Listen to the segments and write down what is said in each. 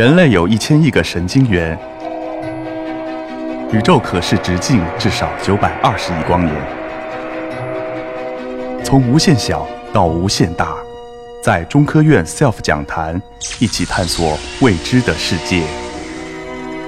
人类有一千亿个神经元，宇宙可视直径至少九百二十亿光年。从无限小到无限大，在中科院 SELF 讲坛一起探索未知的世界。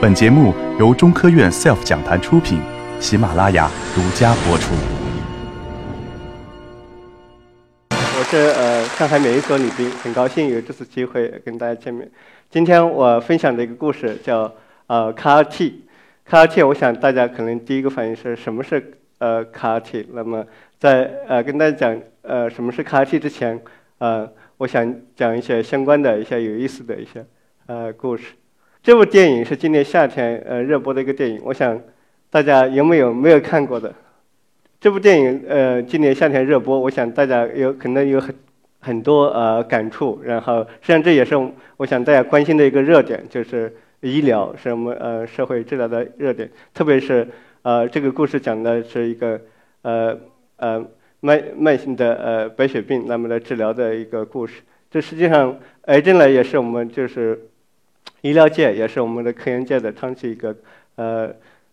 本节目由中科院 SELF 讲坛出品，喜马拉雅独家播出。我是呃上海免疫所李斌，很高兴有这次机会跟大家见面。今天我分享的一个故事叫呃 CAR T。CAR T，我想大家可能第一个反应是什么是呃 CAR T？那么在呃跟大家讲呃什么是 CAR T 之前，呃我想讲一些相关的一些有意思的一些呃故事。这部电影是今年夏天呃热播的一个电影，我想大家有没有没有看过的？这部电影呃今年夏天热播，我想大家有可能有很很多呃感触，然后实际上这也是我想大家关心的一个热点，就是医疗是我们呃社会治疗的热点，特别是呃这个故事讲的是一个呃呃慢慢性的呃白血病那么的治疗的一个故事。这实际上癌症呢也是我们就是医疗界也是我们的科研界的长期一个呃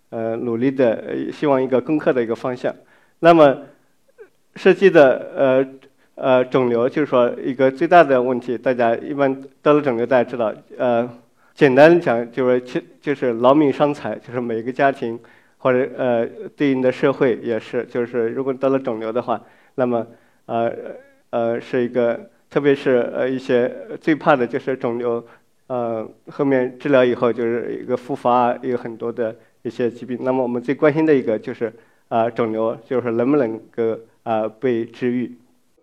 呃努力的希望一个攻克的一个方向。那么涉及的呃呃肿瘤，就是说一个最大的问题，大家一般得了肿瘤，大家知道，呃，简单讲就是其就是劳民伤财，就是每一个家庭或者呃对应的社会也是，就是如果得了肿瘤的话，那么呃呃是一个，特别是呃一些最怕的就是肿瘤，呃后面治疗以后就是一个复发，有很多的一些疾病。那么我们最关心的一个就是啊肿瘤，就是能不能够啊被治愈。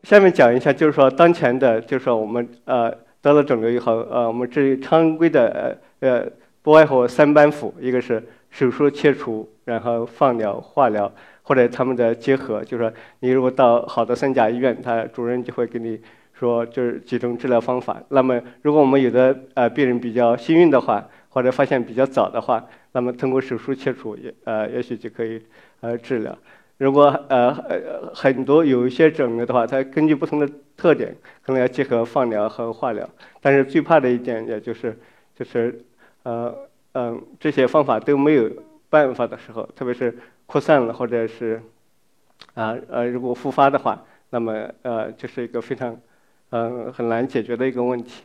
下面讲一下，就是说当前的，就是说我们呃得了肿瘤以后，呃我们至于常规的呃呃不外乎三板斧，一个是手术切除，然后放疗、化疗或者他们的结合。就是说你如果到好的三甲医院，他主任就会给你说就是几种治疗方法。那么如果我们有的呃病人比较幸运的话，或者发现比较早的话，那么通过手术切除也呃也许就可以呃治疗。如果呃呃很多有一些肿瘤的话，它根据不同的特点，可能要结合放疗和化疗。但是最怕的一点，也就是就是呃嗯这些方法都没有办法的时候，特别是扩散了或者是啊呃如果复发的话，那么呃就是一个非常嗯很难解决的一个问题。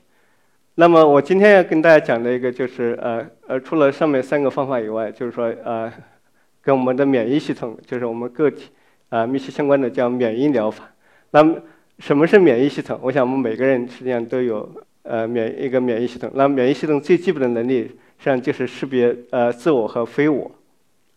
那么我今天要跟大家讲的一个就是呃呃除了上面三个方法以外，就是说呃。跟我们的免疫系统，就是我们个体啊密切相关的，叫免疫疗法。那么什么是免疫系统？我想我们每个人实际上都有呃免一个免疫系统。那免疫系统最基本的能力，实际上就是识别呃自我和非我。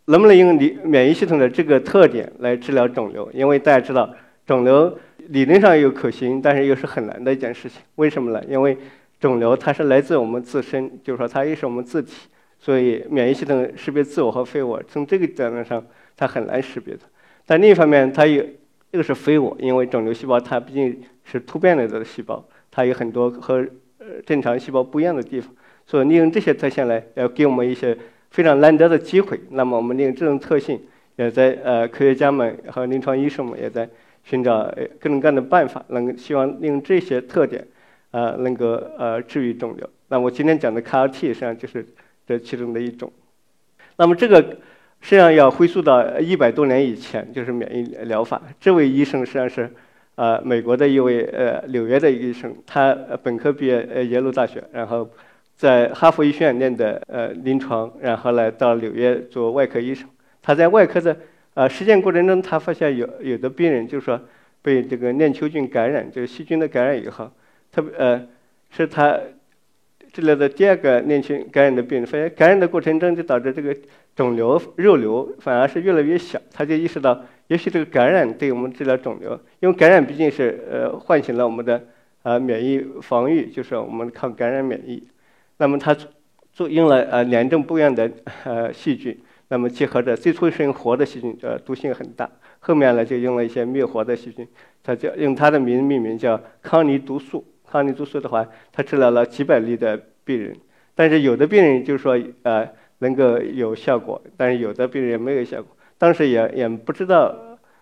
能不能用你免疫系统的这个特点来治疗肿瘤？因为大家知道，肿瘤理论上有可行，但是又是很难的一件事情。为什么呢？因为肿瘤它是来自我们自身，就是说它也是我们自体。所以，免疫系统识别自我和非我，从这个角度上，它很难识别的。但另一方面，它有这个是非我，因为肿瘤细胞它毕竟是突变类的细胞，它有很多和呃正常细胞不一样的地方。所以，利用这些特性来，要给我们一些非常难得的机会。那么，我们利用这种特性，也在呃科学家们和临床医生们也在寻找各种各样的办法，能希望利用这些特点，呃，能够呃治愈肿瘤。那我今天讲的 CAR T 实际上就是。这其中的一种，那么这个实际上要回溯到一百多年以前，就是免疫疗法。这位医生实际上是呃美国的一位呃纽约的医生，他本科毕业呃耶鲁大学，然后在哈佛医学院念的呃临床，然后来到纽约做外科医生。他在外科的呃实践过程中，他发现有有的病人就是说被这个链球菌感染，就是细菌的感染以后，特别呃是他。治疗的第二个链球感染的病人，发现感染的过程中就导致这个肿瘤肉瘤反而是越来越小，他就意识到，也许这个感染对我们治疗肿瘤，因为感染毕竟是呃唤醒了我们的呃免疫防御，就是我们抗感染免疫。那么他做用了呃两种不一样的呃细菌，那么结合着最初是用活的细菌，呃毒性很大，后面呢就用了一些灭活的细菌，他叫用它的名命名叫康尼毒素。抗毒素的话，他治疗了几百例的病人，但是有的病人就是说，呃，能够有效果，但是有的病人没有效果。当时也也不知道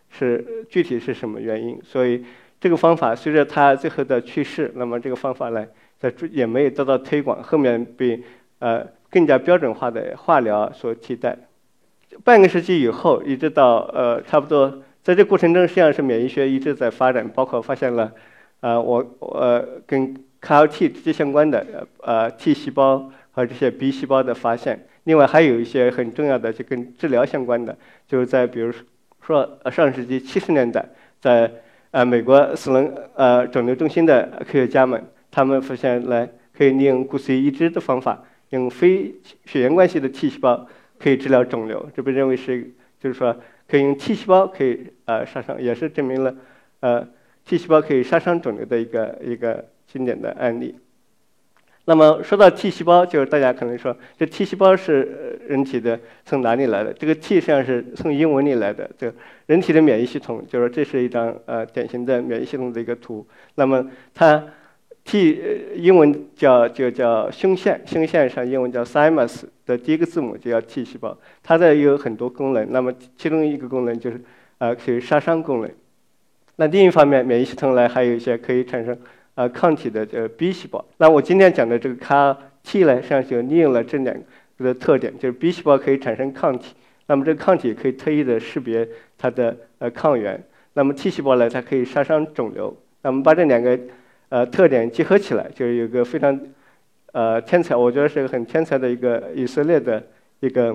是具体是什么原因，所以这个方法随着他最后的去世，那么这个方法呢，在也没有得到推广，后面被呃更加标准化的化疗所替代。半个世纪以后，一直到呃差不多，在这过程中，实际上是免疫学一直在发展，包括发现了，呃我呃跟 CAR-T 直接相关的呃 T 细胞和这些 B 细胞的发现。另外还有一些很重要的，就跟治疗相关的，就是在比如说上世纪七十年代，在呃美国斯隆呃肿瘤中心的科学家们，他们发现了可以利用骨髓移植的方法，用非血缘关系的 T 细胞。可以治疗肿瘤，这被认为是，就是说可以用 T 细胞可以呃杀伤，也是证明了，呃 T 细胞可以杀伤肿瘤的一个一个经典的案例。那么说到 T 细胞，就是大家可能说这 T 细胞是人体的从哪里来的？这个 T 实际上是从英文里来的，就人体的免疫系统，就是这是一张呃典型的免疫系统的一个图。那么它。T 英文叫就叫胸腺，胸腺上英文叫 thymus 的第一个字母就叫 T 细胞，它的有很多功能。那么其中一个功能就是呃可以杀伤功能。那另一方面，免疫系统呢还有一些可以产生呃抗体的这 B 细胞。那我今天讲的这个 CAR-T 呢，实际上就利用了这两个的特点，就是 B 细胞可以产生抗体，那么这个抗体可以特异的识别它的呃抗原。那么 T 细胞呢，它可以杀伤肿瘤。那么把这两个呃，特点结合起来，就是有个非常，呃，天才，我觉得是个很天才的一个以色列的一个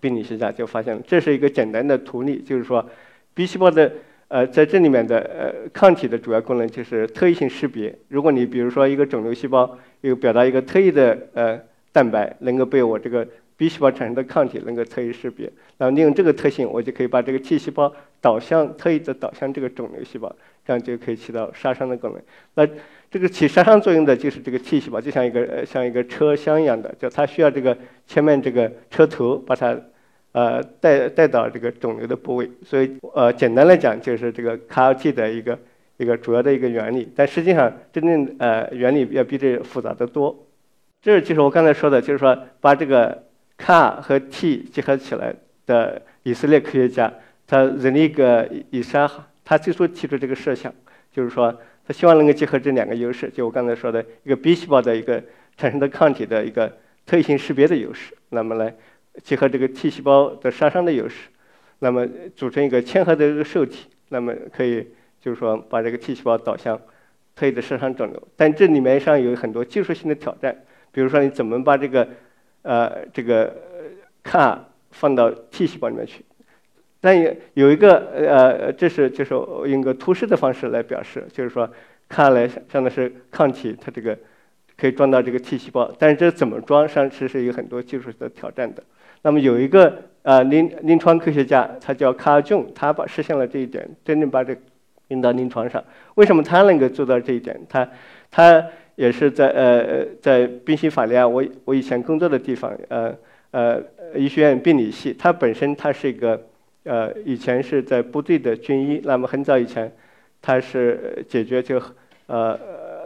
病理学家就发现了，这是一个简单的图例，就是说，B 细胞的呃在这里面的呃抗体的主要功能就是特异性识别。如果你比如说一个肿瘤细胞有表达一个特异的呃蛋白，能够被我这个 B 细胞产生的抗体能够特异识别，然后利用这个特性，我就可以把这个 T 细胞导向特异的导向这个肿瘤细胞。这样就可以起到杀伤的功能。那这个起杀伤作用的就是这个 T 细胞，就像一个呃像一个车厢一样的，就它需要这个前面这个车头把它呃带带到这个肿瘤的部位。所以呃简单来讲就是这个 CAR-T 的一个一个主要的一个原理。但实际上真正呃原理要比这复杂的多。这就是我刚才说的，就是说把这个 CAR 和 T 结合起来的以色列科学家，他人力个以沙。他最初提出这个设想，就是说他希望能够结合这两个优势，就我刚才说的一个 B 细胞的一个产生的抗体的一个特异性识别的优势，那么来结合这个 T 细胞的杀伤的优势，那么组成一个嵌合的一个受体，那么可以就是说把这个 T 细胞导向特异的杀伤肿瘤。但这里面上有很多技术性的挑战，比如说你怎么把这个呃这个 CAR 放到 T 细胞里面去？但有有一个呃，这是就是用个图示的方式来表示，就是说看来像的是抗体，它这个可以装到这个 T 细胞，但是这怎么装，实际上是有很多技术的挑战的。那么有一个呃临临床科学家，他叫卡尔琼，他把实现了这一点，真正把这用到临床上。为什么他能够做到这一点？他他也是在呃在宾夕法尼亚，我我以前工作的地方，呃呃医学院病理系，他本身他是一个。呃，以前是在部队的军医，那么很早以前，他是解决就呃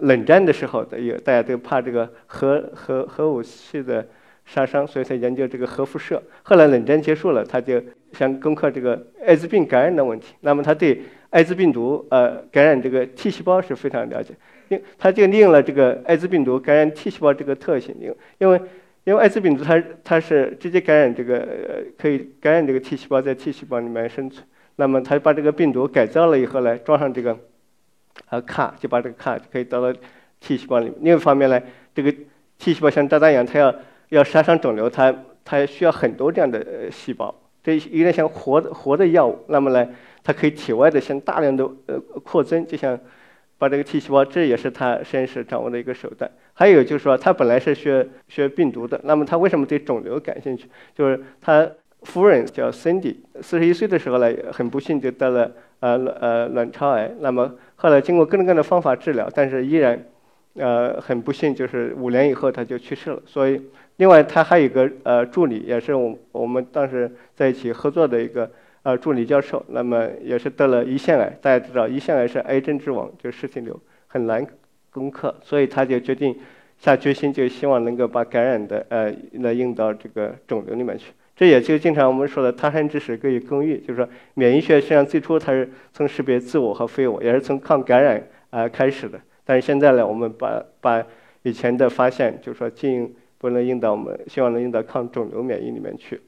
冷战的时候的，有大家都怕这个核核核武器的杀伤，所以才研究这个核辐射。后来冷战结束了，他就想攻克这个艾滋病感染的问题。那么他对艾滋病毒呃感染这个 T 细胞是非常了解，因他就利用了这个艾滋病毒感染 T 细胞这个特性，因因为。因为艾滋病毒它它是直接感染这个呃可以感染这个 T 细胞在 T 细胞里面生存，那么它把这个病毒改造了以后呢，装上这个呃卡，就把这个卡可以导到 T 细胞里面。另一方面呢，这个 T 细胞像炸弹一样，它要要杀伤肿瘤，它它需要很多这样的细胞，这有点像活的活的药物。那么呢，它可以体外的像大量的呃扩增，就像。把这个 T 细胞，这也是他实验室掌握的一个手段。还有就是说，他本来是学学病毒的，那么他为什么对肿瘤感兴趣？就是他夫人叫 Cindy，四十一岁的时候呢，很不幸就得了呃呃卵巢癌。那么后来经过各种各样的方法治疗，但是依然呃很不幸，就是五年以后他就去世了。所以，另外他还有一个呃助理，也是我我们当时在一起合作的一个。呃，助理教授，那么也是得了胰腺癌。大家知道，胰腺癌是癌症之王，就是实体瘤，很难攻克，所以他就决定下决心，就希望能够把感染的呃来用到这个肿瘤里面去。这也就经常我们说的“他山之石，可以攻玉”，就是说，免疫学实际上最初它是从识别自我和非我，也是从抗感染啊开始的。但是现在呢，我们把把以前的发现，就是说进不能用到我们希望能用到抗肿瘤免疫里面去。